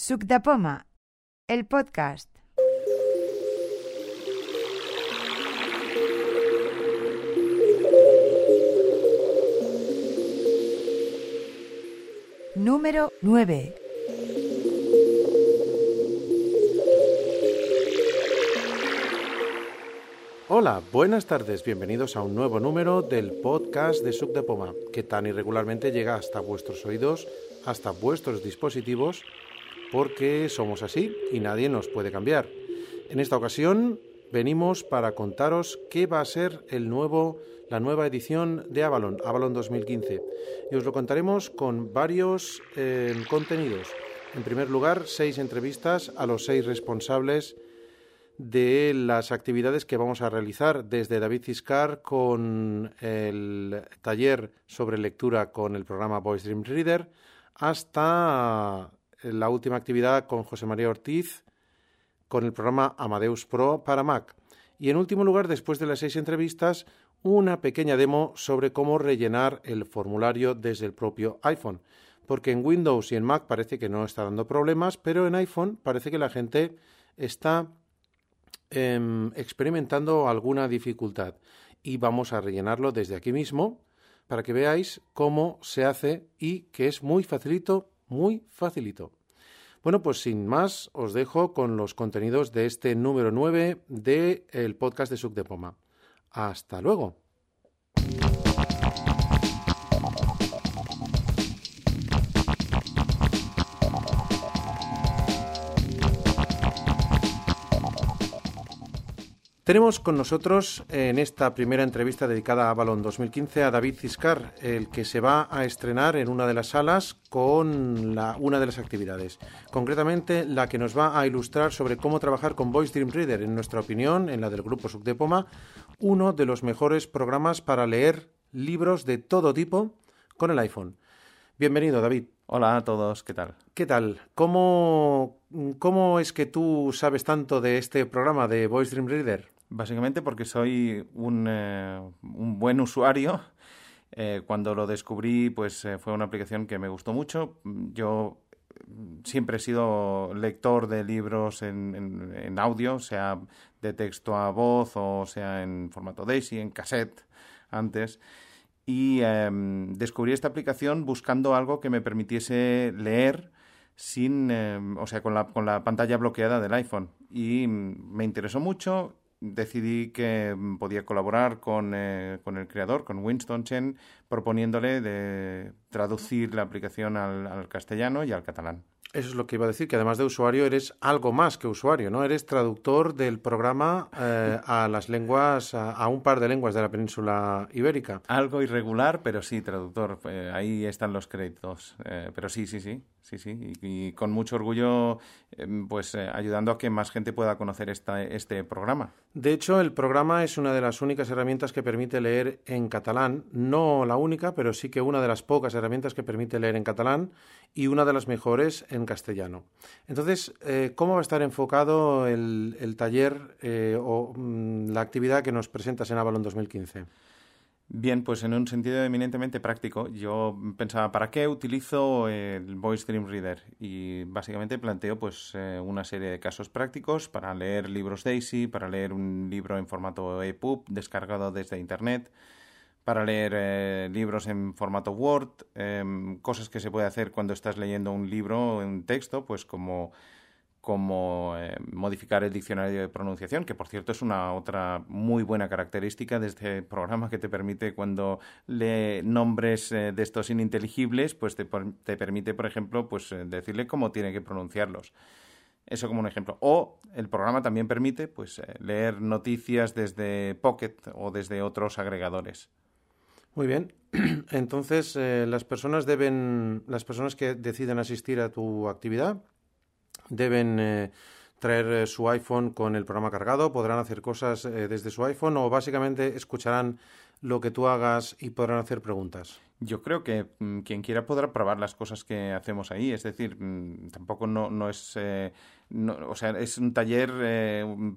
Suc de Poma, el podcast. Número 9. Hola, buenas tardes, bienvenidos a un nuevo número del podcast de Suc de Poma, que tan irregularmente llega hasta vuestros oídos, hasta vuestros dispositivos, porque somos así y nadie nos puede cambiar. En esta ocasión venimos para contaros qué va a ser el nuevo, la nueva edición de Avalon, Avalon 2015. Y os lo contaremos con varios eh, contenidos. En primer lugar, seis entrevistas a los seis responsables de las actividades que vamos a realizar desde David Ciscar con el taller sobre lectura con el programa Voice Dream Reader hasta la última actividad con José María Ortiz con el programa Amadeus Pro para Mac. Y en último lugar, después de las seis entrevistas, una pequeña demo sobre cómo rellenar el formulario desde el propio iPhone. Porque en Windows y en Mac parece que no está dando problemas, pero en iPhone parece que la gente está Em, experimentando alguna dificultad y vamos a rellenarlo desde aquí mismo para que veáis cómo se hace y que es muy facilito, muy facilito. Bueno, pues sin más, os dejo con los contenidos de este número 9 del podcast de Suc de Poma. Hasta luego. Tenemos con nosotros en esta primera entrevista dedicada a Avalon 2015 a David Ciscar, el que se va a estrenar en una de las salas con una de las actividades. Concretamente, la que nos va a ilustrar sobre cómo trabajar con Voice Dream Reader, en nuestra opinión, en la del grupo Subdepoma, uno de los mejores programas para leer libros de todo tipo con el iPhone. Bienvenido, David. Hola a todos, ¿qué tal? ¿Qué tal? ¿Cómo, ¿Cómo es que tú sabes tanto de este programa de Voice Dream Reader? Básicamente porque soy un, eh, un buen usuario. Eh, cuando lo descubrí, pues eh, fue una aplicación que me gustó mucho. Yo siempre he sido lector de libros en, en, audio, sea de texto a voz o sea en formato DAISY, en cassette antes. Y em, descubrí esta aplicación buscando algo que me permitiese leer sin, em, o sea, con la, con la pantalla bloqueada del iPhone. Y mm, me interesó mucho decidí que mm, podía colaborar con, eh, con, el creador, con Winston Chen, proponiéndole de traducir la aplicación al, al, castellano y al catalán. Eso es lo que iba a decir, que además de usuario eres algo más que usuario, ¿no? Eres traductor del programa eh, a las lenguas, a, un par de lenguas de la península ibérica. Algo irregular, pero sí, traductor. Eh, ahí están los créditos. pero sí, sí, sí sí, sí, y, con mucho orgullo, pues eh, ayudando a que más gente pueda conocer esta, este programa. De hecho, el programa es una de las únicas herramientas que permite leer en catalán, no la única, pero sí que una de las pocas herramientas que permite leer en catalán y una de las mejores en castellano. Entonces, eh, ¿cómo va a estar enfocado el, taller eh, o mm, la actividad que nos presentas en Avalon 2015? Bien, pues en un sentido eminentemente práctico. Yo pensaba, ¿para qué utilizo el Voice Dream Reader? Y básicamente planteo pues eh, una serie de casos prácticos para leer libros Daisy, para leer un libro en formato EPUB descargado desde Internet, para leer eh, libros en formato Word, em, cosas que se puede hacer cuando estás leyendo un libro en texto, pues como como eh, modificar el diccionario de pronunciación, que por cierto es una otra muy buena característica de este programa que te permite cuando lee nombres eh, de estos ininteligibles, pues te, te permite, por ejemplo, pues decirle cómo tiene que pronunciarlos. Eso como un ejemplo. O el programa también permite pues, leer noticias desde Pocket o desde otros agregadores. Muy bien. Entonces, las personas deben, las personas que deciden asistir a tu actividad, deben eh, traer eh, su iPhone con el programa cargado, podrán hacer cosas eh, desde su iPhone o básicamente escucharán lo que tú hagas y podrán hacer preguntas. Yo creo que mm, quien quiera podrá probar las cosas que hacemos ahí. Es decir, mm, tampoco no, no es. O sea, es un taller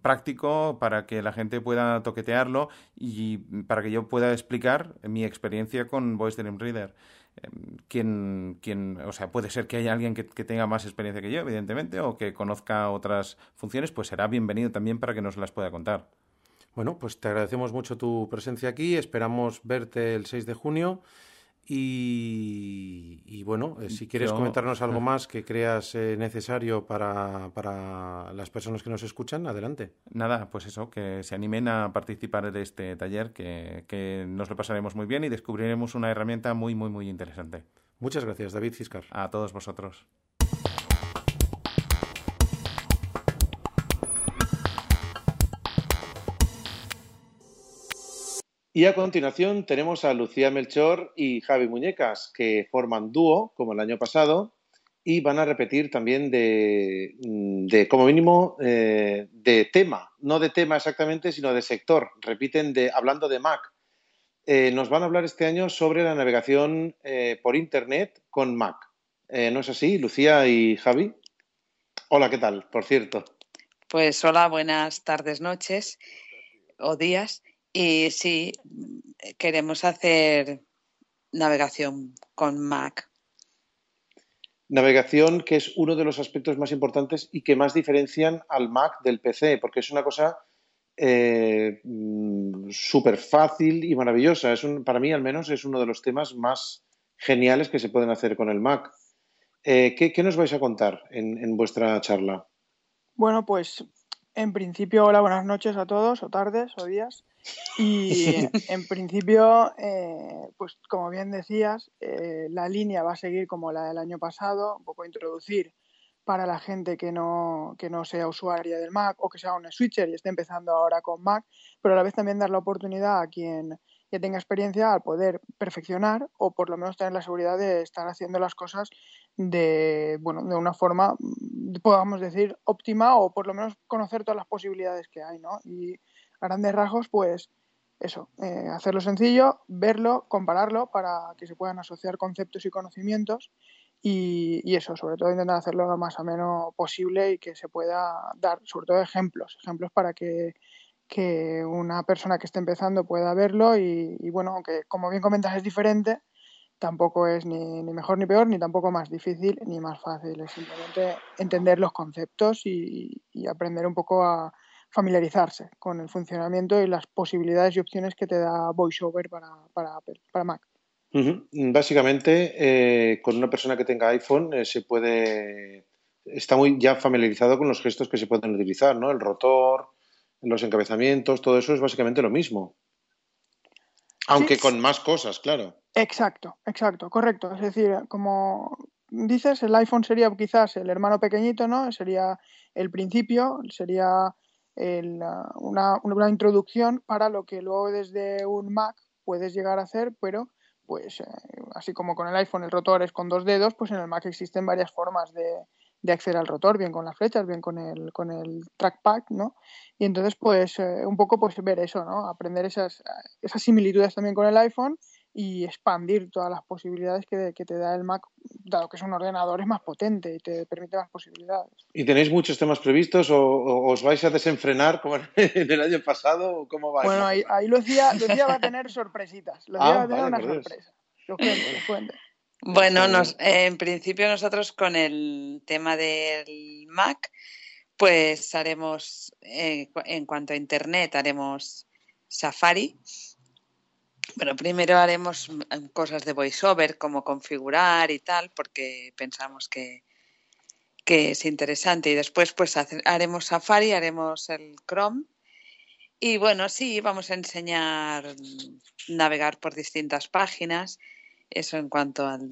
práctico para que la gente pueda toquetearlo y para que yo pueda explicar mi experiencia con Voice Dream Reader. quién, quién, o sea, puede ser que haya alguien que, que, tenga más experiencia que yo, evidentemente, o que conozca otras funciones, pues será bienvenido también para que nos las pueda contar. Bueno, pues te agradecemos mucho tu presencia aquí, esperamos verte el 6 de junio y, bueno, eh, si quieres comentarnos algo más que creas eh, necesario para, para, las personas que nos escuchan, adelante. Nada, pues eso, que se animen a participar de este taller, que, que nos lo pasaremos muy bien y descubriremos una herramienta muy, muy, muy interesante. Muchas gracias, David Ciscar. A todos vosotros. Y a continuación tenemos a Lucía Melchor y Javi Muñecas, que forman dúo, como el año pasado, y van a repetir también de, de como mínimo, eh, de tema, no de tema exactamente, sino de sector. Repiten de, hablando de Mac. Eh, nos van a hablar este año sobre la navegación eh, por Internet con Mac. ¿No es así, Lucía y Javi? Hola, ¿qué tal? Por cierto. Pues hola, buenas tardes, noches o días. Y sí, queremos hacer navegación con Mac. Navegación que es uno de los aspectos más importantes y que más diferencian al Mac del PC, porque es una cosa eh, mm, súper fácil y maravillosa. Es un, para mí, al menos, es uno de los temas más geniales que se pueden hacer con el Mac. Eh, ¿qué, nos vais a contar en, en vuestra charla? Bueno, pues en principio, hola, buenas noches a todos, o tardes, o días. Y en principio, eh, pues como bien decías, eh, la línea va a seguir como la del año pasado, un poco introducir para la gente que no, que no sea usuaria del Mac o que sea un switcher y esté empezando ahora con Mac, pero a la vez también dar la oportunidad a quien ya tenga experiencia al poder perfeccionar o por lo menos tener la seguridad de estar haciendo las cosas de, bueno, de una forma, podamos decir, óptima o por lo menos conocer todas las posibilidades que hay, ¿no? Y grandes rasgos, pues eso, eh, hacerlo sencillo, verlo, compararlo para que se puedan asociar conceptos y conocimientos y, eso, sobre todo intentar hacerlo lo más ameno posible y que se pueda dar, sobre todo, ejemplos, ejemplos para que, una persona que esté empezando pueda verlo y, bueno, aunque como bien comentas es diferente, tampoco es ni, ni, mejor ni peor, ni tampoco más difícil ni más fácil, es simplemente entender los conceptos y aprender un poco a familiarizarse con el funcionamiento y las posibilidades y opciones que te da VoiceOver para, para, para Mac. Básicamente, eh, con una persona que tenga iPhone eh, se puede está muy ya familiarizado con los gestos que se pueden utilizar, ¿no? El rotor, los encabezamientos, todo eso es básicamente lo mismo. Aunque con más cosas, claro. Exacto, exacto, correcto. Es decir, como dices, el iPhone sería quizás el hermano pequeñito, ¿no? Sería el principio, sería una, una, introducción para lo que luego desde un Mac puedes llegar a hacer, pero pues eh, así como con el iPhone el rotor es con dos dedos, pues en el Mac existen varias formas de, de acceder al rotor, bien con las flechas, bien con el, con el trackpad, ¿no? Y entonces, pues, eh, un poco pues ver eso, ¿no? Aprender esas, esas similitudes también con el iPhone y expandir todas las posibilidades que, te da el Mac, dado que es un ordenador es más potente y te permite más posibilidades. ¿Y tenéis muchos temas previstos o, os vais a desenfrenar como en el año pasado? ¿Cómo va? Bueno, ahí, ahí Lucía, Lucía, va a tener sorpresitas. Lucía ah, va a tener una sorpresa. Bueno, nos, en principio nosotros con el tema del Mac, pues haremos, eh, en cuanto a Internet, haremos Safari bueno, primero haremos mm, cosas de voiceover, como configurar y tal, porque pensamos que, que es interesante. Y después, pues haremos Safari, haremos el Chrome. Y bueno, sí, vamos a enseñar navegar por distintas páginas. Eso en cuanto al,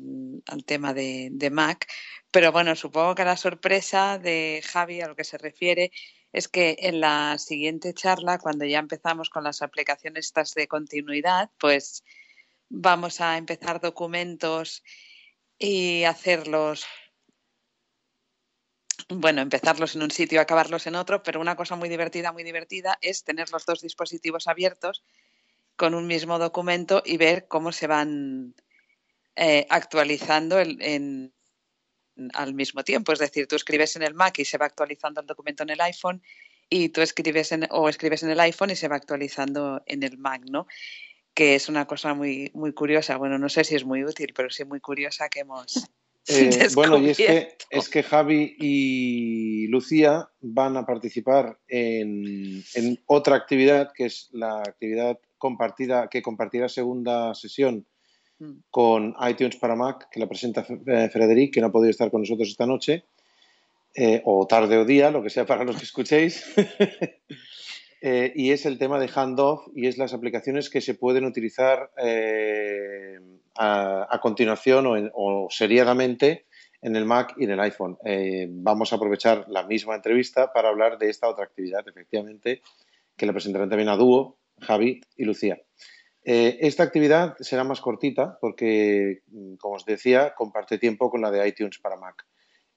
al tema de, de Mac. Pero bueno, supongo que la sorpresa de Javi a lo que se refiere es que en la siguiente charla, cuando ya empezamos con las aplicaciones estas de continuidad, pues vamos a empezar documentos y hacerlos, bueno, empezarlos en un sitio, acabarlos en otro, pero una cosa muy divertida, muy divertida es tener los dos dispositivos abiertos con un mismo documento y ver cómo se van eh, actualizando en, al mismo tiempo. Es decir, tú escribes en el Mac y se va actualizando el documento en el iPhone y tú escribes en, o escribes en el iPhone y se va actualizando en el Mac, ¿no? que es una cosa muy, muy curiosa. Bueno, no sé si es muy útil, pero sí muy curiosa que hemos. Eh, bueno, y es que, es que Javi y Lucía van a participar en, en, otra actividad, que es la actividad compartida, que compartirá segunda sesión. Con iTunes para Mac, que la presenta eh, Frederic, que no ha podido estar con nosotros esta noche, eh, o tarde o día, lo que sea para los que escuchéis. Eh, y es el tema de handoff y es las aplicaciones que se pueden utilizar eh, a, continuación o, o, seriadamente en el Mac y en el iPhone. Vamos a aprovechar la misma entrevista para hablar de esta otra actividad, efectivamente, que la presentarán también a dúo, Javi y Lucía. Esta actividad será más cortita porque, como os decía, comparte tiempo con la de iTunes para Mac.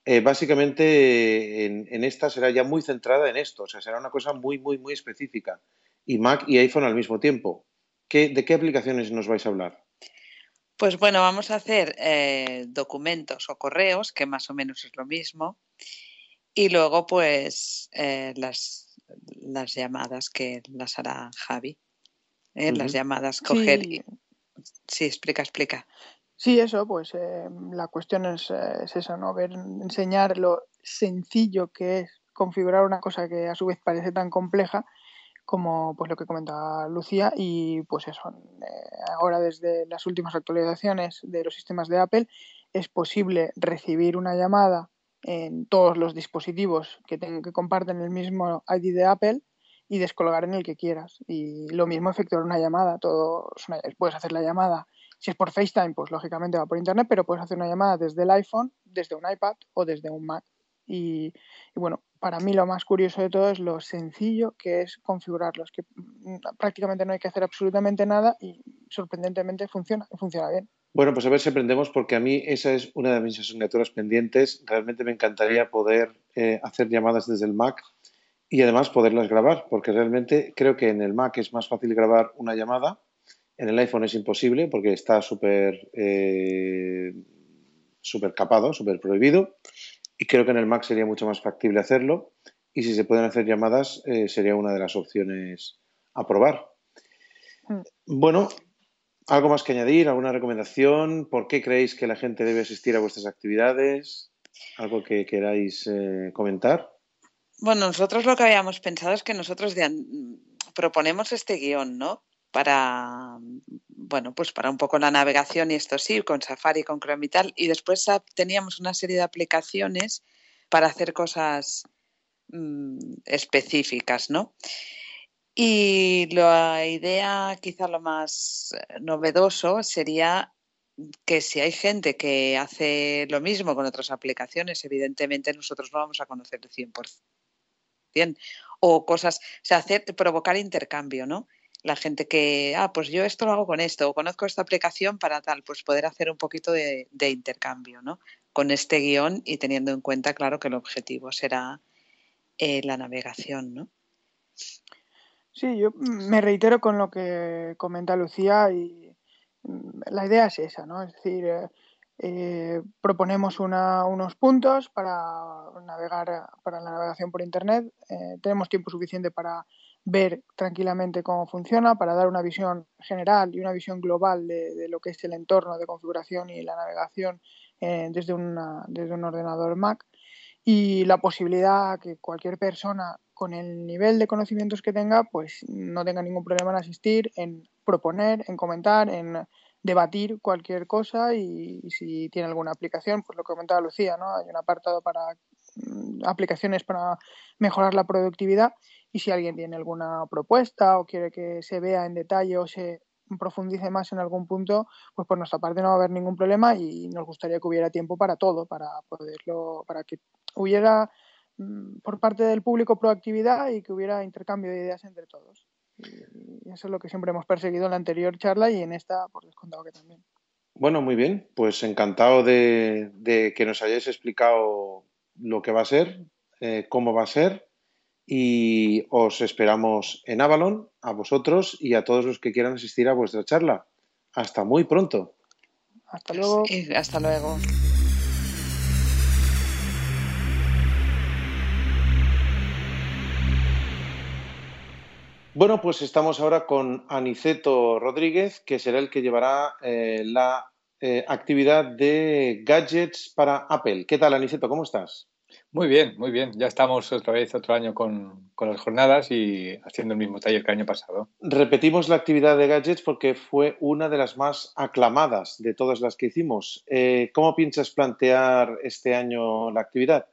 Eh, básicamente en, esta será ya muy centrada en esto, o sea, será una cosa muy, muy, muy específica. Y Mac y iPhone al mismo tiempo. ¿De qué aplicaciones nos vais a hablar? Pues bueno, vamos a hacer eh, documentos o correos, que más o menos es lo mismo. Y luego, pues, eh, las llamadas que las hará Javi. Las llamadas coger. Sí. sí, explica, explica. Sí, eso, pues eh, la cuestión es, eh, es, eso, ¿no? Ver, enseñar lo sencillo que es configurar una cosa que a su vez parece tan compleja como pues lo que comentaba Lucía y pues eso, eh, ahora desde las últimas actualizaciones de los sistemas de Apple es posible recibir una llamada en todos los dispositivos que, que comparten el mismo ID de Apple y descolgar en el que quieras. Y lo mismo efectuar una llamada, todo, puedes hacer la llamada si es por FaceTime, pues lógicamente va por Internet, pero puedes hacer una llamada desde el iPhone, desde un iPad o desde un Mac. Y, bueno, para mí lo más curioso de todo es lo sencillo que es configurarlos, que mm, prácticamente no hay que hacer absolutamente nada y sorprendentemente funciona, funciona bien. Bueno, pues a ver si aprendemos, porque a mí esa es una de mis asignaturas pendientes. Realmente me encantaría poder eh, hacer llamadas desde el Mac y además poderlas grabar, porque realmente creo que en el Mac es más fácil grabar una llamada en el iPhone es imposible porque está súper eh, super capado, súper prohibido. Y creo que en el Mac sería mucho más factible hacerlo. Y si se pueden hacer llamadas, eh, sería una de las opciones a probar. Mm. Bueno, ¿algo más que añadir? ¿Alguna recomendación? ¿Por qué creéis que la gente debe asistir a vuestras actividades? ¿Algo que queráis eh, comentar? Bueno, nosotros lo que habíamos pensado es que nosotros proponemos este guion, ¿no? para, bueno, pues para un poco la navegación y esto sí, con Safari, con Chrome y tal. Y después teníamos una serie de aplicaciones para hacer cosas mm, específicas, ¿no? Y la idea, quizá lo más novedoso, sería que si hay gente que hace lo mismo con otras aplicaciones, evidentemente nosotros no vamos a conocer el 100%. O cosas, o sea, hacer, provocar intercambio, ¿no? la gente que, ah, pues yo esto lo hago con esto, o conozco esta aplicación para tal, pues poder hacer un poquito de, intercambio, ¿no? Con este guion y teniendo en cuenta, claro, que el objetivo será eh, la navegación, ¿no? Sí, yo me reitero con lo que comenta Lucía y mm, la idea es esa, ¿no? Es decir, eh, eh, proponemos unos puntos para navegar, para la navegación por Internet. tenemos tiempo suficiente para ver tranquilamente cómo funciona, para dar una visión general y una visión global de, lo que es el entorno de configuración y la navegación eh, desde, una, desde un ordenador Mac y la posibilidad que cualquier persona con el nivel de conocimientos que tenga, pues no tenga ningún problema en asistir, en proponer, en comentar, en debatir cualquier cosa y, si tiene alguna aplicación, pues lo que comentaba Lucía, ¿no? Hay un apartado para mm, aplicaciones para mejorar la productividad y si alguien tiene alguna propuesta o quiere que se vea en detalle o se profundice más en algún punto, pues por nuestra parte no va a haber ningún problema y nos gustaría que hubiera tiempo para todo, para poderlo, para que hubiera mm, por parte del público proactividad y que hubiera intercambio de ideas entre todos. Y eso es lo que siempre hemos perseguido en la anterior charla y en esta, por descontado que también. Bueno, muy bien. Pues encantado de, que nos hayáis explicado lo que va a ser, eh, cómo va a ser y os esperamos en Avalon, a vosotros y a todos los que quieran asistir a vuestra charla. Hasta muy pronto. Hasta luego. hasta luego. Bueno, pues estamos ahora con Aniceto Rodríguez, que será el que llevará eh, la eh, actividad de gadgets para Apple. ¿Qué tal, Aniceto? ¿Cómo estás? Muy bien, muy bien. Ya estamos otra vez otro año con, las jornadas y haciendo el mismo taller que el año pasado. Repetimos la actividad de gadgets porque fue una de las más aclamadas de todas las que hicimos. Eh, ¿Cómo piensas plantear este año la actividad?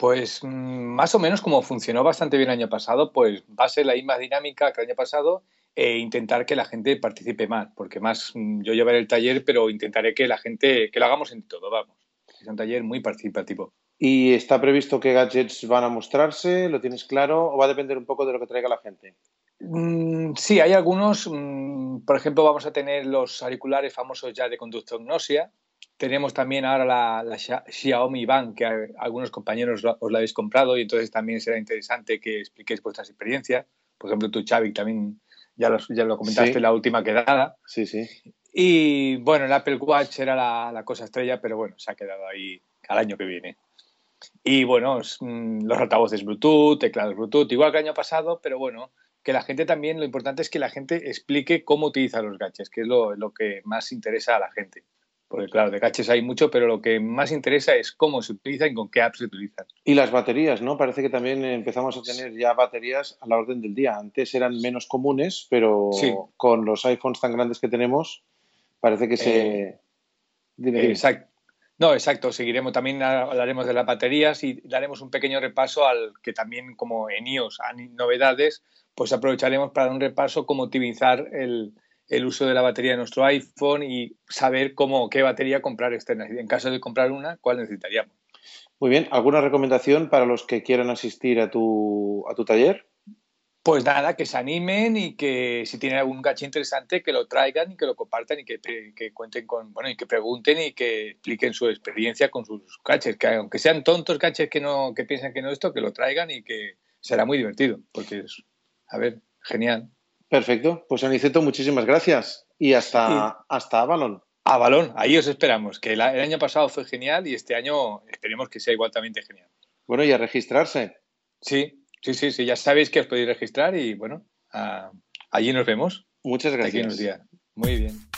Pues mm, más o menos como funcionó bastante bien el año pasado, pues va a ser la misma dinámica que el año pasado e intentar que la gente participe más, porque más mm, yo llevaré el taller, pero intentaré que la gente, que lo hagamos en todo, vamos. Es un taller muy participativo. ¿Y está previsto qué gadgets van a mostrarse? ¿Lo tienes claro? ¿O va a depender un poco de lo que traiga la gente? Mm, sí, hay algunos. Mm, por ejemplo, vamos a tener los auriculares famosos ya de conducto Gnosia. Tenemos también ahora la, Xiaomi Band, que algunos compañeros os la habéis comprado y entonces también será interesante que expliquéis vuestras experiencias. Por ejemplo, tú, Xavi, también ya lo, ya lo comentaste en la última quedada. Sí, sí. Y bueno, el Apple Watch era la, la cosa estrella, pero bueno, se ha quedado ahí al año que viene. Y bueno, mm, los altavoces Bluetooth, teclados Bluetooth, igual que el año pasado, pero bueno, que la gente también, lo importante es que la gente explique cómo utiliza los gadgets, que es lo, que más interesa a la gente. Porque claro, de gadgets hay mucho, pero lo que más interesa es cómo se utilizan y con qué apps se utilizan. Y las baterías, ¿no? Parece que también empezamos a tener ya baterías a la orden del día. Antes eran menos comunes, pero con los iPhones tan grandes que tenemos, parece que se... Eh, exacto. No, exacto. Seguiremos, también hablaremos de las baterías y daremos un pequeño repaso al que también como en iOS hay novedades, pues aprovecharemos para dar un repaso cómo optimizar el, uso de la batería de nuestro iPhone y saber cómo qué batería comprar externa. En caso de comprar una, ¿cuál necesitaríamos? Muy bien. ¿Alguna recomendación para los que quieran asistir a tu, a tu taller? Pues nada, que se animen y que si tienen algún gache interesante, que lo traigan y que lo compartan y que, cuenten con, bueno, y que pregunten y que expliquen su experiencia con sus caches, que aunque sean tontos caches que no, que piensan que no esto, que lo traigan y que será muy divertido, porque es, a ver, genial. Perfecto, pues Aniceto, muchísimas gracias y hasta, hasta Avalon. Avalon, ahí os esperamos, que el, año pasado fue genial y este año esperemos que sea igualmente genial. Bueno, y a registrarse. Sí, Sí, sí, sí, ya sabéis que os podéis registrar y bueno, allí nos vemos. Muchas gracias. Aquí Muy bien.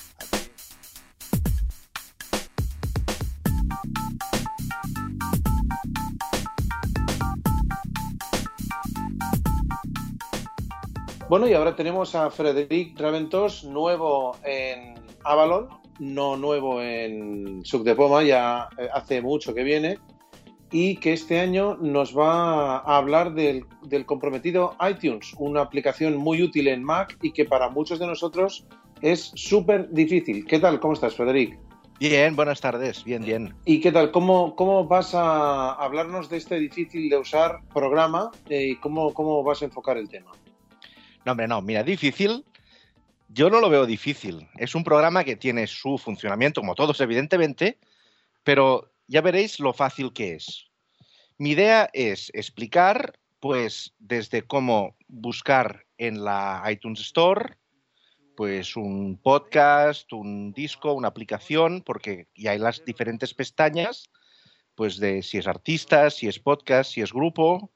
Bueno, y ahora tenemos a Frederic Raventos, nuevo en Avalon, no nuevo en de Poma, ya eh, hace mucho que viene y que este año nos va a hablar del, comprometido iTunes, una aplicación muy útil en Mac y que para muchos de nosotros es súper difícil. ¿Qué tal? ¿Cómo estás, Frederic? Bien, buenas tardes, bien, bien. ¿Y qué tal? ¿Cómo, cómo vas a hablarnos de este difícil de usar programa eh, y cómo, cómo vas a enfocar el tema? No, hombre, no, mira, difícil, yo no lo veo difícil. Es un programa que tiene su funcionamiento, como todos, evidentemente, pero ya veréis lo fácil que es. Mi idea es explicar, pues, desde cómo buscar en la iTunes Store, pues un podcast, un disco, una aplicación, porque ya hay las diferentes pestañas, pues de si es artista, si es podcast, si es grupo.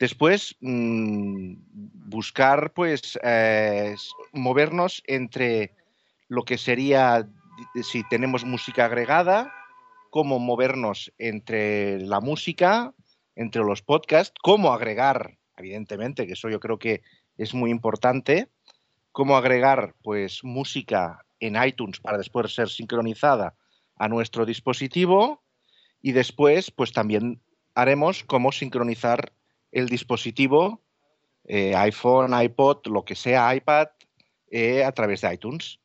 Después, mm, buscar, pues, eh, movernos entre lo que sería si tenemos música agregada, cómo movernos entre la música, entre los podcasts, cómo agregar, evidentemente, que eso yo creo que es muy importante, cómo agregar pues música en iTunes para después ser sincronizada a nuestro dispositivo y después pues también haremos cómo sincronizar el dispositivo eh, iPhone, iPod, lo que sea, iPad eh, a través de iTunes.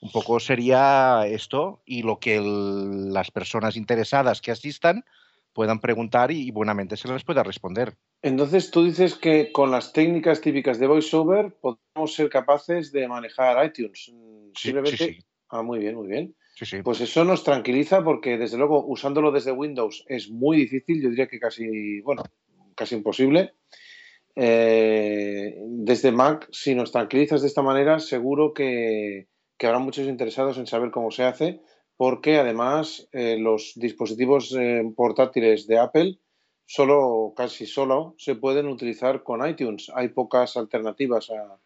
Un poco sería esto y lo que las personas interesadas que asistan puedan preguntar y, buenamente se les pueda responder. Entonces tú dices que con las técnicas típicas de VoiceOver podemos ser capaces de manejar iTunes. Simplemente... Sí, sí, Ah, muy bien, muy bien. Pues eso nos tranquiliza porque desde luego usándolo desde Windows es muy difícil, yo diría que casi, bueno, casi imposible. Eh, desde Mac, si nos tranquilizas de esta manera, seguro que, habrá muchos interesados en saber cómo se hace, porque además eh, los dispositivos eh, portátiles de Apple solo, casi solo, se pueden utilizar con iTunes. Hay pocas alternativas a,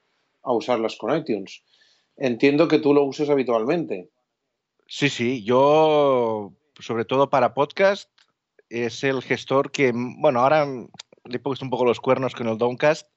a usarlas con iTunes. Entiendo que tú lo uses habitualmente. Sí, sí, yo, sobre todo para podcast, es el gestor que, bueno, ahora le he puesto un poco los cuernos con el Downcast,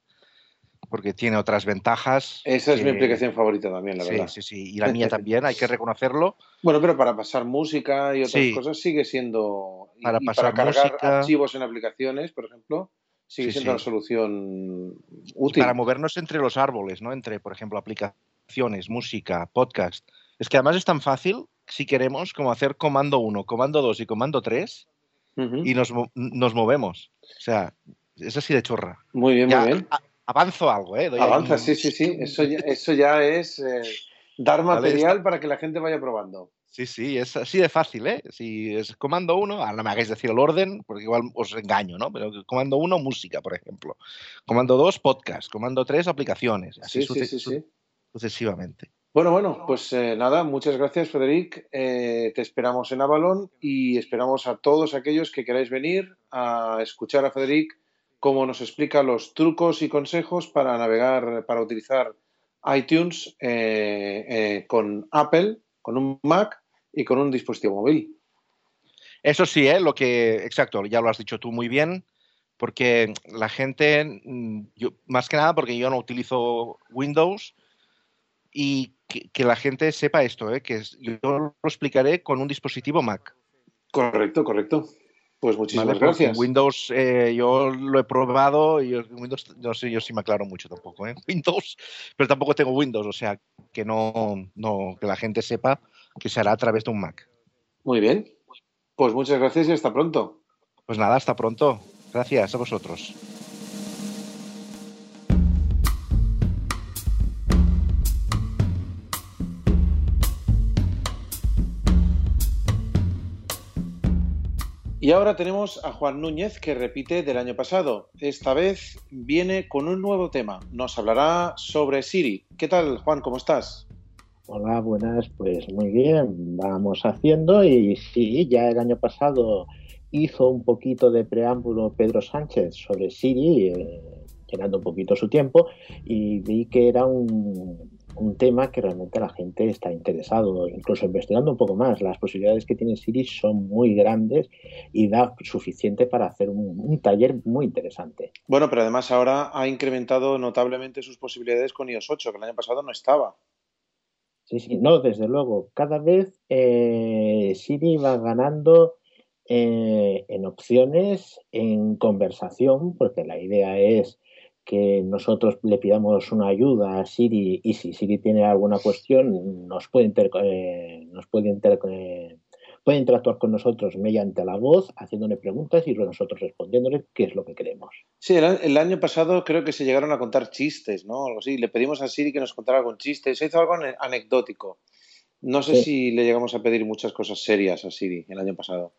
porque tiene otras ventajas. Esa es mi aplicación favorita también, la sí, verdad. sí, sí, y la mía también, hay que reconocerlo. Bueno, pero para pasar música y otras Sí. cosas sigue siendo. Para y pasar para cargar música. archivos en aplicaciones, por ejemplo, sigue Sí, siendo sí. una solución Y útil. para movernos entre los árboles, ¿no? Entre, por ejemplo, aplicaciones, música, podcast. Es que además es tan fácil, si queremos, como hacer comando 1, comando 2 y comando 3 Y nos, nos movemos. O sea, es así de chorra. Muy bien, Ya, muy bien. a- avanzo algo, ¿eh? Doy Avanza, un- sí, sí, sí. Eso ya, eso ya es eh, dar Vale, material para que la gente vaya probando. Sí, sí, es así de fácil, ¿eh? Si es comando 1, ahora no me hagáis decir el orden, porque igual os engaño, ¿no? Pero comando 1, música, por ejemplo. Comando 2, podcast. Comando 3, aplicaciones. Así Sí, sí, sí. sucesivamente. Bueno, bueno, pues eh, nada, muchas gracias, Federic. Eh, te esperamos en Avalon y esperamos a todos aquellos que queráis venir a escuchar a Federic cómo nos explica los trucos y consejos para navegar, para utilizar iTunes eh, eh, con Apple, con un Mac y con un dispositivo móvil. Eso sí, ¿eh? Lo que, exacto, ya lo has dicho tú muy bien, porque la gente, mm, yo, más que nada porque yo no utilizo Windows y que, que la gente sepa esto, ¿eh? Que es- yo lo explicaré con un dispositivo Mac. Correcto, correcto. Pues muchísimas gracias. Windows, eh, yo lo he probado y Windows, no sé yo si me aclaro mucho tampoco, ¿eh? Windows, pero tampoco tengo Windows, o sea, que no, no, que la gente sepa que se hará a través de un Mac. Muy bien. Pues muchas gracias y hasta pronto. Pues nada, hasta pronto. Gracias a vosotros. Y ahora tenemos a Juan Núñez que repite del año pasado. Esta vez viene con un nuevo tema. Nos hablará sobre Siri. ¿Qué tal, Juan? ¿Cómo estás? Hola, buenas, pues muy bien, vamos haciendo y sí, ya el año pasado hizo un poquito de preámbulo Pedro Sánchez sobre Siri, eh, llenando un poquito su tiempo y vi que era un, un tema que realmente la gente está interesado, incluso investigando un poco más. Las posibilidades que tiene Siri son muy grandes y da suficiente para hacer un, un taller muy interesante. Bueno, pero además ahora ha incrementado notablemente sus posibilidades con iOS 8, que el año pasado no estaba. Sí, sí, no, desde luego. Cada vez eh, Siri va ganando eh, en opciones, en conversación, porque la idea es que nosotros le pidamos una ayuda a Siri y si Siri tiene alguna cuestión nos puede, inter- eh, nos puede, inter- eh, puede interactuar con nosotros mediante la voz, haciéndole preguntas y nosotros respondiéndole qué es lo que queremos. Sí, el, el año pasado creo que se llegaron a contar chistes, ¿no? Algo así. Le pedimos a Siri que nos contara algún chiste. Se hizo algo ane- anecdótico. No sé Sí. si le llegamos a pedir muchas cosas serias a Siri el año pasado.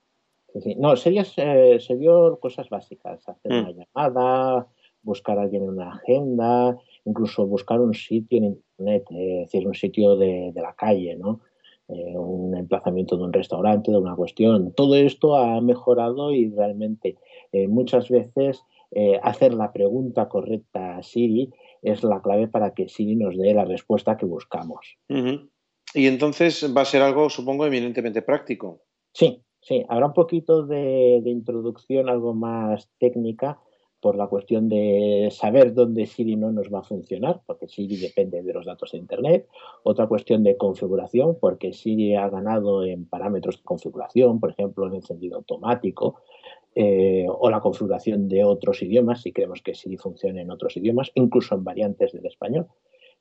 Sí, sí. No, serías, eh, se dio cosas básicas, hacer Mm. una llamada, buscar a alguien en una agenda, incluso buscar un sitio en internet, eh, es decir, un sitio de, de la calle, ¿no? Eh, un emplazamiento de un restaurante, de una cuestión. Todo esto ha mejorado y realmente eh, muchas veces hacer la pregunta correcta a Siri es la clave para que Siri nos dé la respuesta que buscamos. Y entonces va a ser algo, supongo, eminentemente práctico. Sí, sí, habrá un poquito de, de introducción, algo más técnica, por la cuestión de saber dónde Siri no nos va a funcionar, porque Siri depende de los datos de Internet. Otra cuestión de configuración, porque Siri ha ganado en parámetros de configuración, por ejemplo, en encendido automático, eh, o la configuración de otros idiomas, si queremos que Siri funcione en otros idiomas, incluso en variantes del español.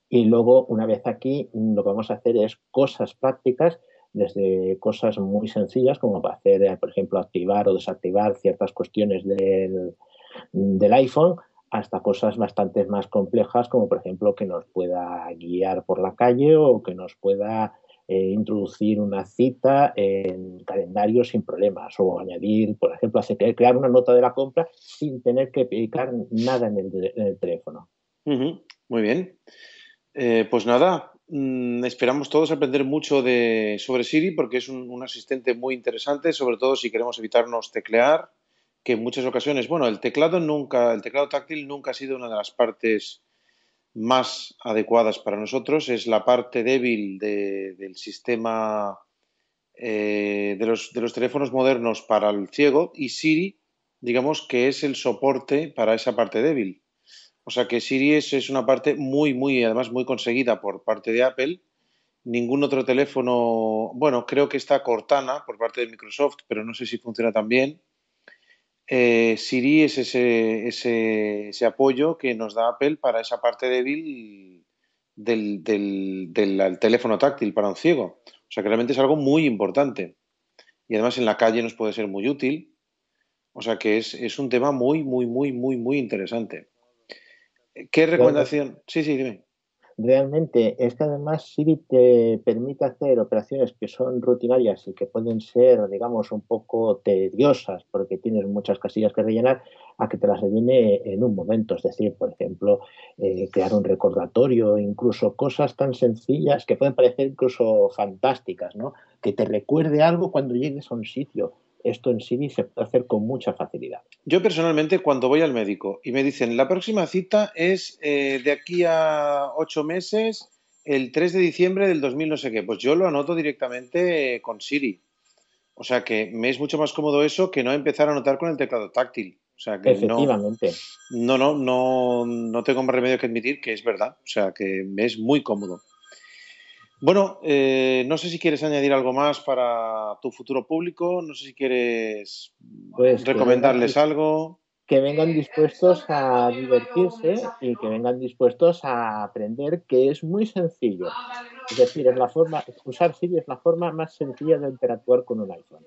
Y luego, una vez aquí, lo que vamos a hacer es cosas prácticas desde cosas muy sencillas como para hacer, por ejemplo, activar o desactivar ciertas cuestiones del, del iPhone hasta cosas bastante más complejas como, por ejemplo, que nos pueda guiar por la calle o que nos pueda eh, introducir una cita en calendario sin problemas o añadir, por ejemplo, hacer, crear una nota de la compra sin tener que picar nada en el, teléfono. Muy bien. Eh, pues nada, mm, esperamos todos aprender mucho de, sobre Siri porque es un asistente muy interesante, sobre todo si queremos evitarnos teclear que en muchas ocasiones, bueno, el teclado nunca, el teclado táctil nunca ha sido una de las partes más adecuadas para nosotros, es la parte débil de- del sistema eh, de, los, de los teléfonos modernos para el ciego y Siri, digamos que es el soporte para esa parte débil. O sea que Siri es, es una parte muy, muy, además muy conseguida por parte de Apple. Ningún otro teléfono, bueno, creo que está Cortana por parte de Microsoft, pero no sé si funciona tan bien. Eh, Siri es ese, ese, ese apoyo que nos da Apple para esa parte débil del, del- del teléfono táctil para un ciego. O sea que realmente es algo muy importante. Y además en la calle nos puede ser muy útil. O sea que es, es un tema muy, muy, muy, muy, muy interesante. ¿Qué recomendación? Sí, sí, dime. Realmente es que además Siri te permite hacer operaciones que son rutinarias y que pueden ser, digamos, un poco tediosas porque tienes muchas casillas que rellenar, a que te las rellene en un momento. Es decir, por ejemplo, eh, crear un recordatorio, incluso cosas tan sencillas que pueden parecer incluso fantásticas, ¿no? Que te recuerde algo cuando llegues a un sitio. Esto en Siri se puede hacer con mucha facilidad. Yo personalmente cuando voy al médico y me dicen la próxima cita es eh, de aquí a ocho meses, el 3 de diciembre del 2000 no sé qué, pues yo lo anoto directamente eh, con Siri. O sea que me es mucho más cómodo eso que no empezar a anotar con el teclado táctil. O sea que no, Efectivamente. no, no, no, no tengo más remedio que admitir que es verdad. O sea que me es muy cómodo. Bueno, eh, no sé si quieres añadir algo más para tu futuro público, no sé si quieres Pues que recomendarles vengan- algo. que vengan dispuestos a divertirse y que vengan dispuestos a aprender que es muy sencillo. Es decir, es la forma, usar Siri es la forma más sencilla de interactuar con un iPhone.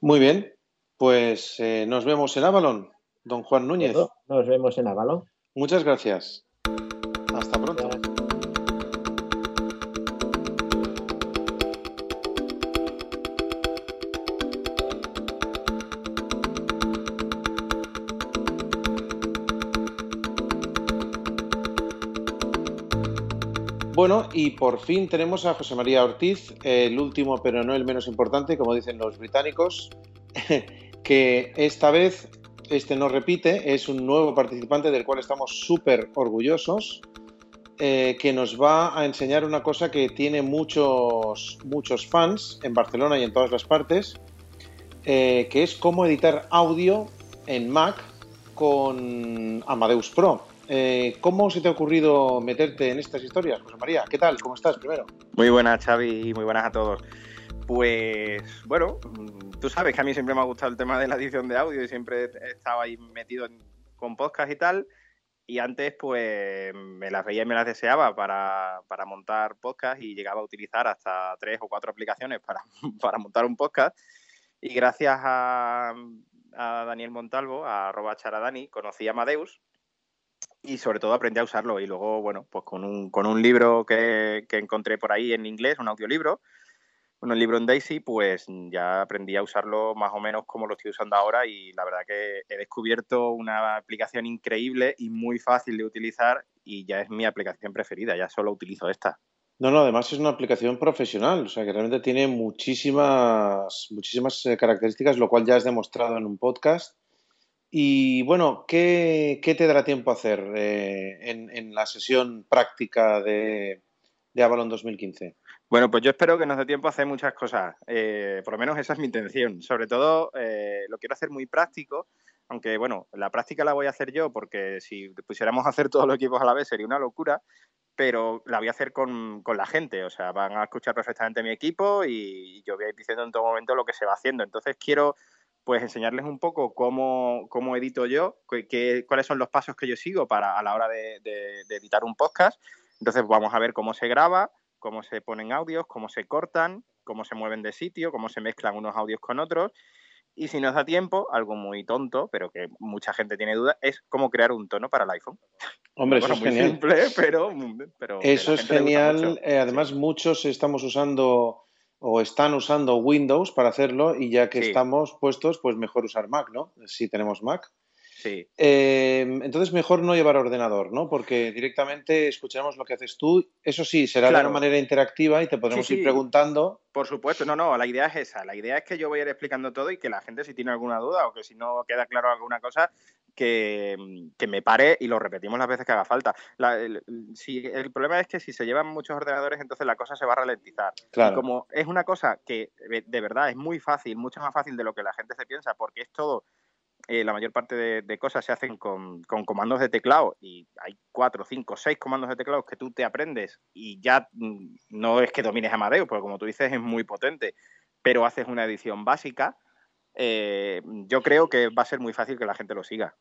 Muy bien, pues eh, nos vemos en Avalon, don Juan Núñez. Nos vemos en Avalon. Muchas gracias. Bueno, y por fin tenemos a José María Ortiz, el último pero no el menos importante, como dicen los británicos, que esta vez este no repite, es un nuevo participante del cual estamos súper orgullosos, eh, que nos va a enseñar una cosa que tiene muchos, muchos fans en Barcelona y en todas las partes, eh, que es cómo editar audio en Mac con Amadeus Pro. Eh, ¿Cómo se te ha ocurrido meterte en estas historias, José María? ¿Qué tal? ¿Cómo estás primero? Muy buenas, Xavi, y muy buenas a todos. Pues bueno, tú sabes que a mí siempre me ha gustado el tema de la edición de audio y siempre he estado ahí metido con podcast y tal. Y antes, pues me las veía y me las deseaba para, para montar podcast y llegaba a utilizar hasta tres o cuatro aplicaciones para, para montar un podcast. Y gracias a, a Daniel Montalvo, a arroba charadani, conocí a Amadeus y sobre todo aprendí a usarlo. Y luego, bueno, pues con un, con un libro que, que encontré por ahí en inglés, un audiolibro, el libro en Daisy, pues ya aprendí a usarlo más o menos como lo estoy usando ahora y la verdad que he descubierto una aplicación increíble y muy fácil de utilizar y ya es mi aplicación preferida, ya solo utilizo esta. No, no, además es una aplicación profesional, o sea que realmente tiene muchísimas, muchísimas eh, características, lo cual ya has demostrado en un podcast. Y bueno, ¿qué, te dará tiempo a hacer eh, en, la sesión práctica de, de Avalon 2015? Bueno, pues yo espero que nos dé tiempo a hacer muchas cosas. Eh, por lo menos esa es mi intención. Sobre todo eh, lo quiero hacer muy práctico, aunque bueno, la práctica la voy a hacer yo porque si pusiéramos a hacer todos los equipos a la vez sería una locura, pero la voy a hacer con, con la gente. O sea, van a escuchar perfectamente mi equipo y yo voy a ir diciendo en todo momento lo que se va haciendo. Entonces quiero pues enseñarles un poco cómo, cómo edito yo, qué- qué- cuáles son los pasos que yo sigo para a la hora de, de- de editar un podcast. Entonces vamos a ver cómo se graba, cómo se ponen audios, cómo se cortan, cómo se mueven de sitio, cómo se mezclan unos audios con otros. Y si nos da tiempo, algo muy tonto, pero que mucha gente tiene duda, es cómo crear un tono para el iPhone. Hombre, eso es muy genial. simple, pero, pero que Eso es genial. Eh, además, muchos estamos usando o están usando Windows para hacerlo y ya que Sí. estamos puestos, pues mejor usar Mac, ¿no? Si tenemos Mac. Sí. Eh, entonces, mejor no llevar ordenador, ¿no? Porque directamente escucharemos lo que haces tú. Eso sí, será de una manera interactiva y te podremos Sí, ir preguntando. Por supuesto, no, no, la idea es esa. La idea es que yo voy a ir explicando todo y que la gente, si tiene alguna duda o que si no queda claro alguna cosa, que, que me pare y lo repetimos las veces que haga falta. La- el, si, el problema es que si se llevan muchos ordenadores, entonces la cosa se va a ralentizar. Claro. Y como es una cosa que de de verdad es muy fácil, mucho más fácil de lo que la gente se piensa, porque es todo, eh, la mayor parte de, de cosas se hacen con, con comandos de teclado y hay cuatro, cinco, seis comandos de teclado que tú te aprendes y ya mm, no es que domines Amadeus, porque como tú dices es muy potente, pero haces una edición básica, eh, yo creo que va a ser muy fácil que la gente lo siga.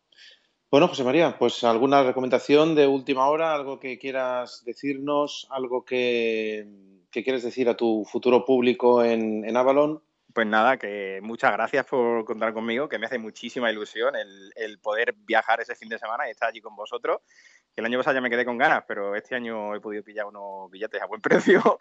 Bueno, José María, pues alguna recomendación de última hora, algo que quieras decirnos, algo que, que quieres decir a tu futuro público en, en Avalon. Pues nada, que muchas gracias por contar conmigo, que me hace muchísima ilusión el, el poder viajar ese fin de semana y estar allí con vosotros. Que el año pasado ya me quedé con ganas, pero este año he podido pillar unos billetes a buen precio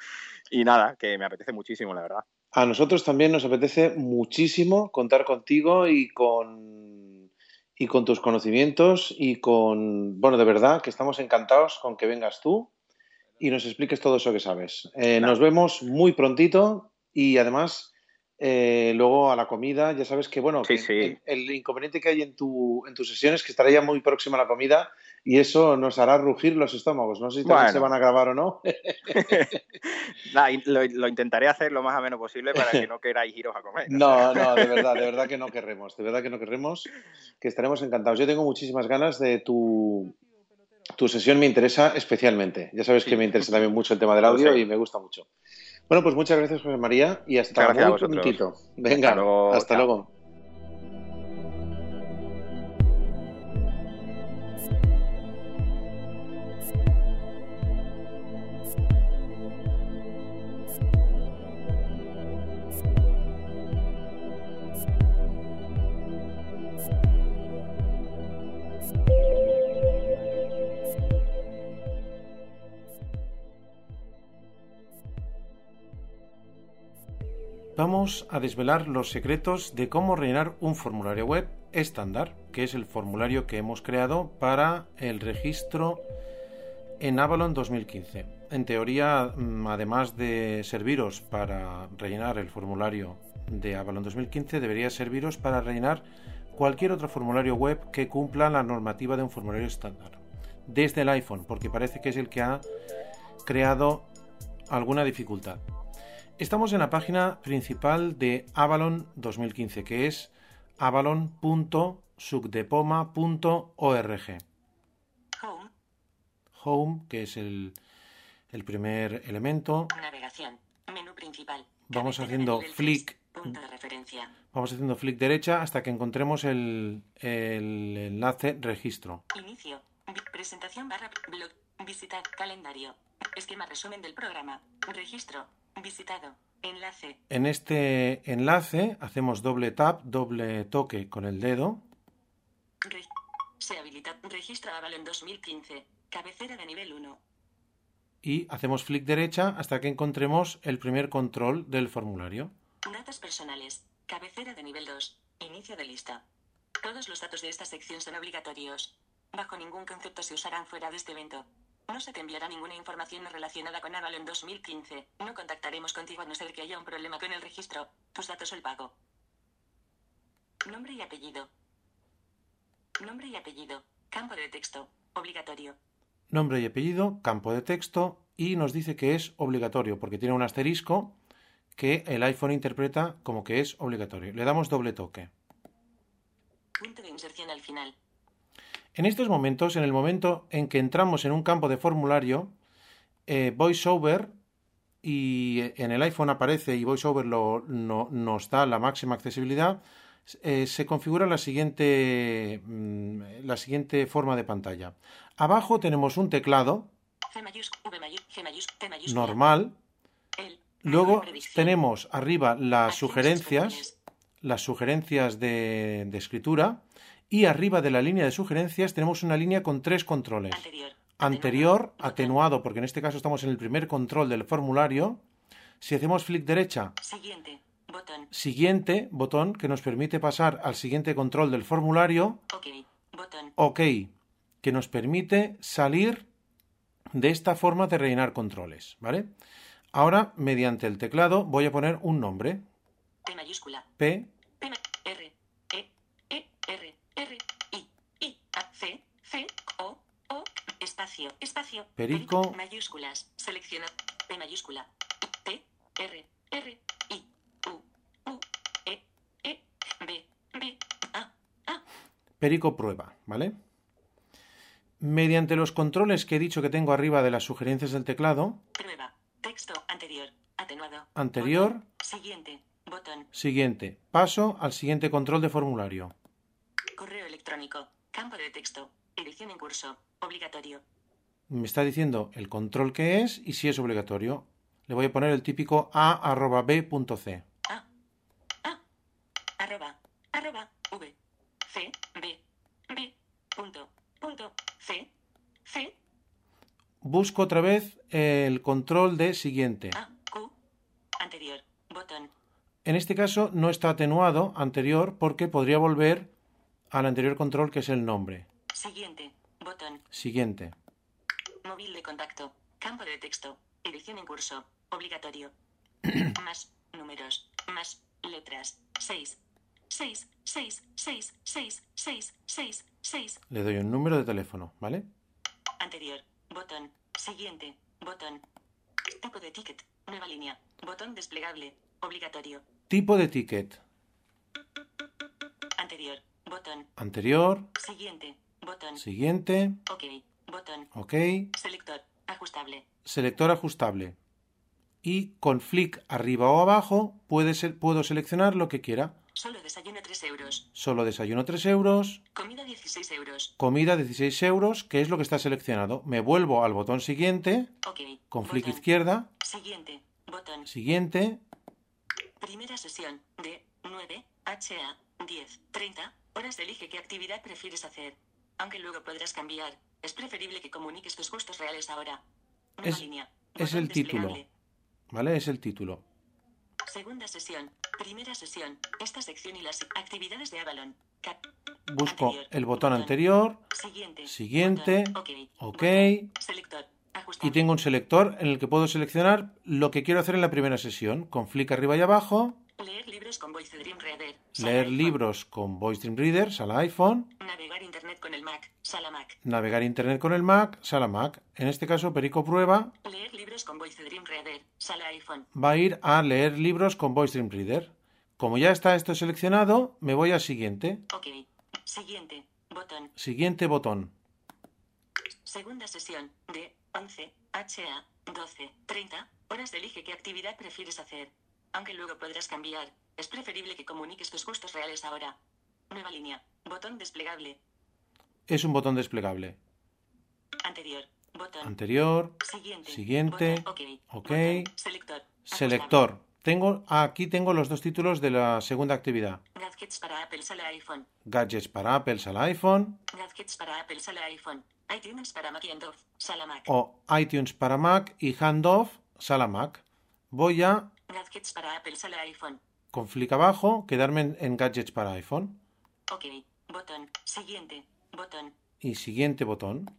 y nada, que me apetece muchísimo, la verdad. A nosotros también nos apetece muchísimo contar contigo y con, y con tus conocimientos y con, bueno, de verdad que estamos encantados con que vengas tú y nos expliques todo eso que sabes. Eh, Nos vemos muy prontito y además eh, luego a la comida, ya sabes que, bueno, Sí, que sí. El, el inconveniente que hay en tu, en tus sesiones es que estará ya muy próxima la comida y eso nos hará rugir los estómagos. No sé si también Bueno. se van a grabar o no. Lo, lo intentaré hacer lo más ameno posible para que no queráis iros a comer. No, no, de verdad, de verdad que no querremos, de verdad que no querremos, que estaremos encantados. Yo tengo muchísimas ganas de tu, tu sesión, me interesa especialmente. Ya sabes que me interesa también mucho el tema del audio y me gusta mucho. Bueno, pues muchas gracias, José María, y hasta muy prontito. Venga, Hasta luego, hasta luego. Vamos a desvelar los secretos de cómo rellenar un formulario web estándar, que es el formulario que hemos creado para el registro en Avalon 2015. En teoría, mm, además de serviros para rellenar el formulario de Avalon 2015, debería serviros para rellenar cualquier otro formulario web que cumpla la normativa de un formulario estándar. Desde el iPhone, porque parece que es el que ha creado alguna dificultad. Estamos en la página principal de Avalon 2015, que es avalon.sucdepoma.org. Home, Home, que es el, el primer elemento. navegación, menú principal. Vamos cabecera haciendo flick. 3, punto de referencia. Vamos haciendo flick derecha hasta que encontremos el, el enlace registro. Inicio. Presentación barra blog. Visitar calendario. Esquema resumen del programa. Registro. Visitado. Enlace. En este enlace hacemos doble tap, doble toque con el dedo Re- se habilita. Registro Avalon 2015. Cabecera de nivel 1. y hacemos flick derecha hasta que encontremos el primer control del formulario. Datos personales. Cabecera de nivel 2. Inicio de lista. Todos los datos de esta sección son obligatorios. Bajo ningún concepto se usarán fuera de este evento. No se te enviará ninguna información relacionada con Avalon 2015. No contactaremos contigo a no ser que haya un problema con el registro, tus datos o el pago. Nombre y apellido. Nombre y apellido. Campo de texto. Obligatorio. Nombre y apellido, campo de texto y nos dice que es obligatorio porque tiene un asterisco que el iPhone interpreta como que es obligatorio. Le damos doble toque. Punto de inserción al final. En estos momentos, en el momento en que entramos en un campo de formulario, eh, VoiceOver y en el iPhone aparece y VoiceOver lo, no- nos da la máxima accesibilidad, eh, se configura la siguiente, mm, la siguiente forma de pantalla. Abajo tenemos un teclado normal. Luego tenemos arriba las sugerencias, las sugerencias de, de escritura y arriba de la línea de sugerencias tenemos una línea con tres controles. Anterior. Anterior, Botón. atenuado, porque en este caso estamos en el primer control del formulario. Si hacemos flick derecha, Siguiente. Botón. siguiente, botón que nos permite pasar al siguiente control del formulario. Ok. OK, que nos permite salir de esta forma de rellenar controles, ¿vale? Ahora, mediante el teclado, voy a poner un nombre. P mayúscula. P, P ma- R E E R R I I A C C O O espacio espacio Perico. mayúsculas selecciona P mayúscula P R R I U U E E B B A A Perico prueba, ¿vale? Mediante los controles que he dicho que tengo arriba de las sugerencias del teclado, prueba texto anterior atenuado Anterior. botón, siguiente botón siguiente, paso al siguiente control de formulario. correo electrónico campo de texto edición en curso obligatorio Me está diciendo el control que es y si es obligatorio. Le voy a poner el típico. A A arroba arroba V C B B punto punto C C Busco otra vez el control de siguiente. A Q anterior botón En este caso no está atenuado anterior porque podría volver al anterior control que es el nombre. siguiente botón Siguiente. Móvil de contacto campo de texto edición en curso obligatorio más números más letras 6 6 6 6 6 6 6 6 Le doy un número de teléfono, ¿vale? Anterior. Botón. Siguiente. Botón. Tipo de ticket. Nueva línea. Botón desplegable. Obligatorio. Tipo de ticket. Anterior. Botón. Anterior. Siguiente. Botón. Siguiente. Ok. Botón. Ok. Selector. Ajustable. Selector ajustable. Y con flick arriba o abajo puede ser- puedo seleccionar lo que quiera. Solo desayuno 3 euros. Solo desayuno 3 euros. Comida 16 euros. Comida 16 euros, que es lo que está seleccionado. Me vuelvo al botón siguiente. Ok. Con flick Botón. izquierda. Siguiente. Botón. Siguiente. Primera sesión de 9 HA 10 30 horas. Elige qué actividad prefieres hacer. Aunque luego podrás cambiar, es preferible que comuniques tus gustos reales ahora. Nueva Es- línea. es el título. ¿Vale? Es el título. Segunda sesión. Primera sesión. Esta sección y las actividades de Avalon. Cap- Busco Anterior. el botón anterior. Siguiente. Siguiente. Botón. Ok. Selector. Y tengo un selector en el que puedo seleccionar lo que quiero hacer en la primera sesión. Con flick arriba y abajo. Leer libros con Voice Dream Reader. Leer libros con Voice Dream Reader, sala iPhone. Navegar internet con el Mac. Sala Mac. Navegar internet con el Mac, sala Mac. En este caso, Perico Prueba Leer libros con Voice Dream Reader. Sala iPhone. va a ir a leer libros con Voice Dream Reader. Como ya está esto seleccionado, me voy al siguiente. Ok. Siguiente. Botón. Siguiente botón. Segunda sesión de 11 HA 12 30 horas. Elige qué actividad prefieres hacer. Aunque luego podrás cambiar, es preferible que comuniques tus gustos reales ahora. Nueva línea. Botón desplegable. Es un botón desplegable. Anterior. Botón. Anterior. Siguiente. Siguiente. Botón. Ok. Ok. Botón. Selector. Selector. Tengo, aquí tengo los dos títulos de la segunda actividad. Gadgets para Apple sala iPhone. Gadgets para Apple, sala iPhone. Gadgets para Apple sala iPhone. iTunes para Mac y Handoff. Sala Mac. O iTunes para Mac y Handoff, sala Mac. Voy a, Gadgets para Apple sala iPhone. con flick abajo, quedarme en, en Gadgets para iPhone. Ok. Botón. Siguiente. Botón. Y siguiente botón.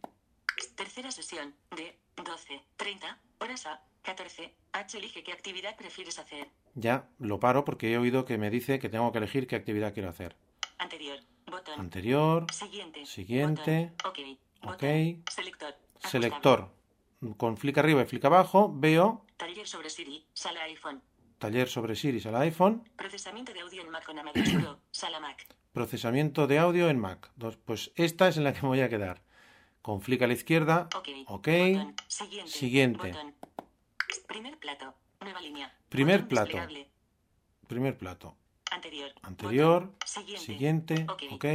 Tercera sesión de 12, 30 horas a 14. H elige qué actividad prefieres hacer. Ya lo paro porque he oído que me dice que tengo que elegir qué actividad quiero hacer. Anterior. Botón. Anterior. Siguiente. Siguiente. Botón. Ok. Ok. Botón. Selector. Ajustable. Selector. Con flick arriba y flick abajo veo Taller sobre Siri. Sala iPhone. taller sobre Siri, sala iPhone. Procesamiento de audio en Mac con Amadeus Pro. Sala Mac. Procesamiento de audio en Mac. Pues esta es en la que me voy a quedar. Con flick a la izquierda. Ok. Ok. Botón. Siguiente. Siguiente. Botón. Primer plato. Nueva línea. Primer plato. Primer plato. Anterior. Anterior. Botón. Siguiente. Siguiente. Ok.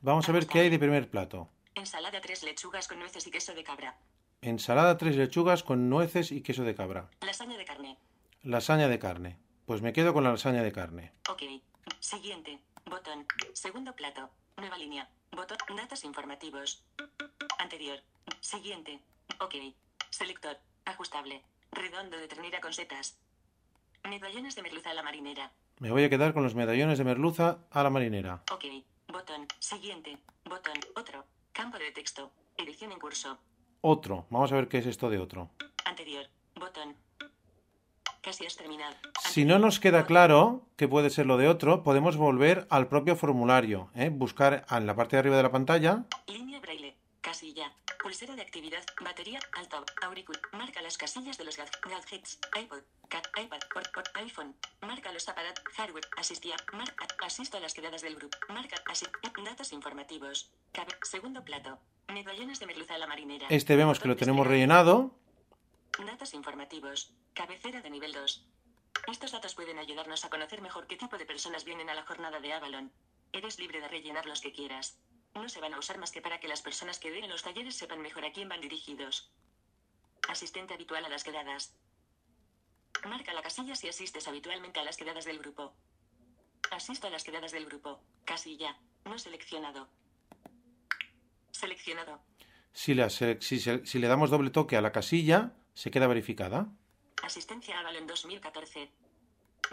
Vamos a ver qué hay de primer plato. Ensalada tres lechugas con nueces y queso de cabra. Ensalada tres lechugas con nueces y queso de cabra. Lasaña de carne. Lasaña de carne. Pues me quedo con la lasaña de carne. Ok. Siguiente. Botón. Segundo plato. Nueva línea. Botón. Datos informativos. Anterior. Siguiente. Ok. Selector. Ajustable. Redondo de ternera con setas. Medallones de merluza a la marinera. Me voy a quedar con los medallones de merluza a la marinera. Ok. Botón. Siguiente. Botón. Otro. Campo de texto. Edición en curso. Otro. Vamos a ver qué es esto de otro. Anterior. Botón. Casi has terminado. Si no nos queda claro qué puede ser lo de otro, podemos volver al propio formulario. ¿eh? Buscar en la parte de arriba de la pantalla. Línea braille. Casilla. Pulsera de actividad. Batería. Alto. Auricul. Marca las casillas de los gad- gadgets. iPod. IPad. Por, por, iPhone. Marca los aparatos. Hardware. Asistía. Marca. Asisto a las quedadas del grupo. Marca. Asi datos informativos. Cabe. Segundo plato. Medallones de merluza a la marinera. Este vemos que lo tenemos rellenado. Datos informativos. Cabecera de nivel 2. Estos datos pueden ayudarnos a conocer mejor qué tipo de personas vienen a la jornada de Avalon. Eres libre de rellenar los que quieras. No se van a usar más que para que las personas que den en los talleres sepan mejor a quién van dirigidos. Asistente habitual a las quedadas. Marca la casilla si asistes habitualmente a las quedadas del grupo. Asisto a las quedadas del grupo. Casilla. No seleccionado. Seleccionado. Si, se- si le damos doble toque a la casilla, se queda verificada. Asistencia a Avalon 2014.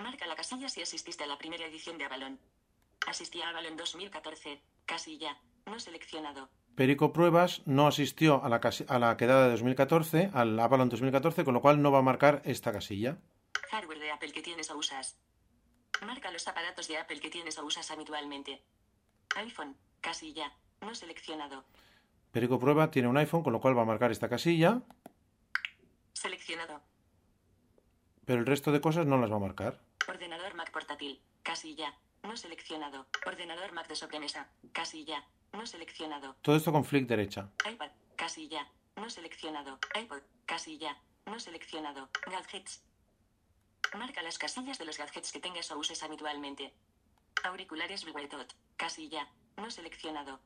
Marca la casilla si asististe a la primera edición de Avalon. Asistí a Avalon 2014. Casilla. No seleccionado. Perico Pruebas no asistió a la, casi- a la quedada de 2014, al Avalon 2014, con lo cual no va a marcar esta casilla. Hardware de Apple que tienes o usas. Marca los aparatos de Apple que tienes o usas habitualmente. iPhone. Casilla. No seleccionado. Perico Prueba tiene un iPhone, con lo cual va a marcar esta casilla, Seleccionado. Pero el resto de cosas no las va a marcar. Ordenador Mac portátil. Casilla. No seleccionado. Ordenador Mac de sobremesa. Casilla. No seleccionado. Todo esto con flick derecha. iPad. Casilla. No seleccionado. iPod. Casilla. No seleccionado. Gadgets. Marca las casillas de los gadgets que tengas o uses habitualmente. Auriculares Bluetooth. Casilla. No seleccionado.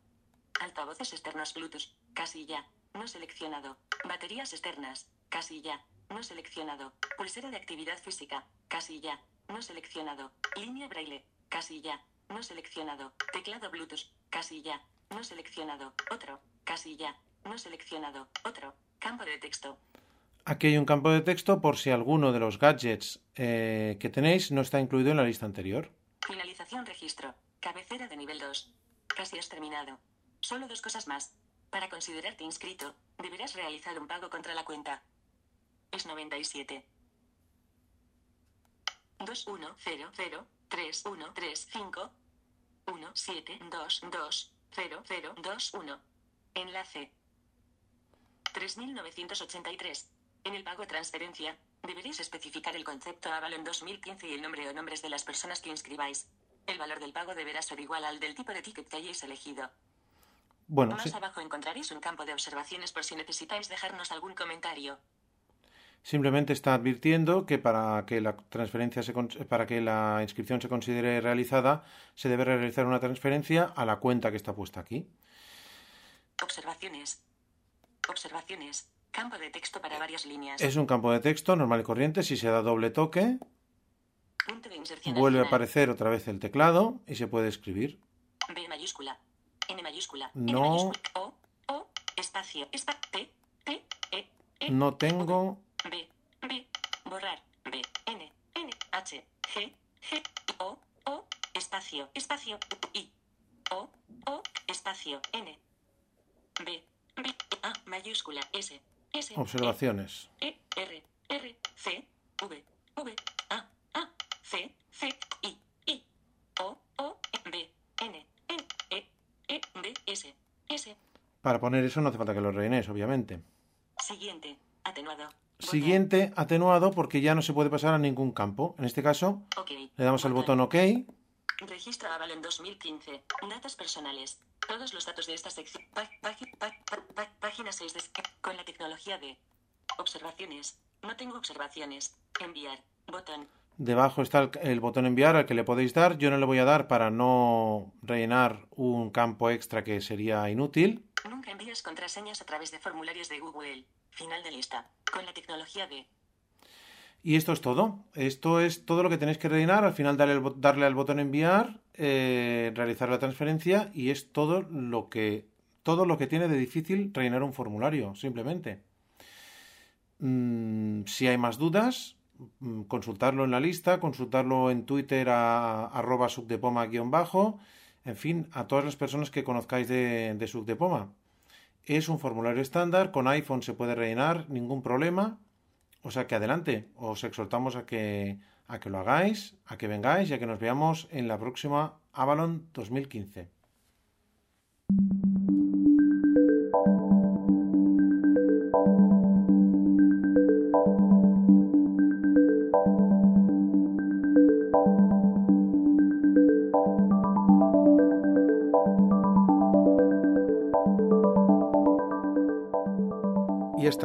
Altavoces externos Bluetooth. Casilla. No seleccionado. Baterías externas. Casilla. No seleccionado. Pulsera de actividad física. Casilla. No seleccionado. Línea braille. Casilla. No seleccionado. Teclado Bluetooth. Casilla. No seleccionado. Otro. Casilla. No seleccionado. Otro. Campo de texto. Aquí hay un campo de texto por si alguno de los gadgets eh, que tenéis no está incluido en la lista anterior. Finalización registro. Cabecera de nivel 2. Casi has terminado. Solo dos cosas más. Para considerarte inscrito, deberás realizar un pago contra la cuenta. Es 97. 21003135 17220021. Enlace. 3983. En el pago transferencia, deberéis especificar el concepto Avalon 2015 y el nombre o nombres de las personas que inscribáis. El valor del pago deberá ser igual al del tipo de ticket que hayáis elegido. Bueno, Más sí, abajo encontraréis un campo de observaciones por si necesitáis dejarnos algún comentario. Simplemente está advirtiendo que para que la transferencia se para que la inscripción se considere realizada, se debe realizar una transferencia a la cuenta que está puesta aquí. Observaciones. Observaciones. Campo de texto para varias líneas. Es un campo de texto normal y corriente. Si se da doble toque, Punto de inserción vuelve a aparecer otra vez el teclado y se puede escribir. B mayúscula. N mayúscula. No. N mayúscula. O. O. Espacio. Espa. T. T. E. E. No tengo. Borrar. B. N. N. H. G. G. O. O. Espacio. Espacio. I. O. O. Espacio. N. B. B. A. Mayúscula. S. S. observaciones. E. R. R. C. V. V. A. A. C. C. I. I. O. O. B. N. N. E. E. D. S. S. Para poner eso no hace falta que lo rellenes, obviamente. Siguiente. Atenuado. Porque ya no se puede pasar a ningún campo. En este caso, Ok. le damos al botón OK. Registro Avalon 2015. Datos personales. Todos los datos de esta sección. Pa- pa- pa- página 6 de... Con la tecnología de... Observaciones. No tengo observaciones. Enviar. Botón. Debajo está el, el botón enviar al que le podéis dar. Yo no le voy a dar para no rellenar un campo extra que sería inútil. Nunca envías contraseñas a través de formularios de Google. Final de lista. Con la tecnología de... Y esto es todo. Esto es todo lo que tenéis que rellenar. Al final darle, darle al botón enviar, eh, realizar la transferencia y es todo lo que todo lo que tiene de difícil rellenar un formulario, simplemente. Mm, si hay más dudas, mm, consultarlo en la lista, consultarlo en Twitter a arroba subdepoma guion bajo, en fin, a todas las personas que conozcáis de, de Suc de Poma. Es un formulario estándar, con iPhone se puede rellenar, ningún problema. O sea que adelante, os exhortamos a que, a que lo hagáis, a que vengáis y a que nos veamos en la próxima Avalon 2015.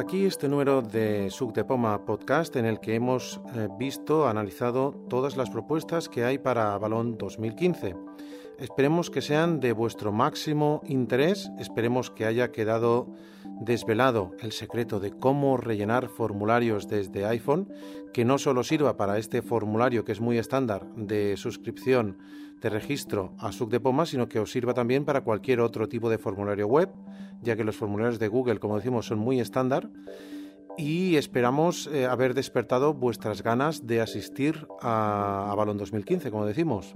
Aquí este número de Suc de Poma Podcast en el que hemos eh, visto, analizado todas las propuestas que hay para Balón 2015. Esperemos que sean de vuestro máximo interés, esperemos que haya quedado desvelado el secreto de cómo rellenar formularios desde iPhone, que no solo sirva para este formulario que es muy estándar de suscripción de registro a Suc de Poma, sino que os sirva también para cualquier otro tipo de formulario web, ya que los formularios de Google, como decimos, son muy estándar. Y esperamos eh, haber despertado vuestras ganas de asistir a, a Balón 2015, como decimos.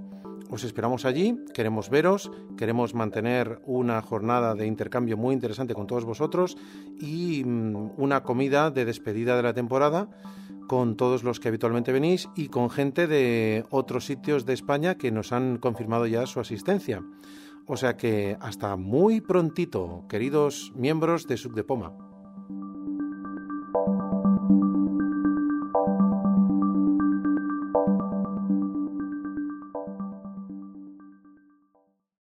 Os esperamos allí, queremos veros, queremos mantener una jornada de intercambio muy interesante con todos vosotros y mm, una comida de despedida de la temporada con todos los que habitualmente venís y con gente de otros sitios de España que nos han confirmado ya su asistencia. O sea que hasta muy prontito, queridos miembros de Subdepoma.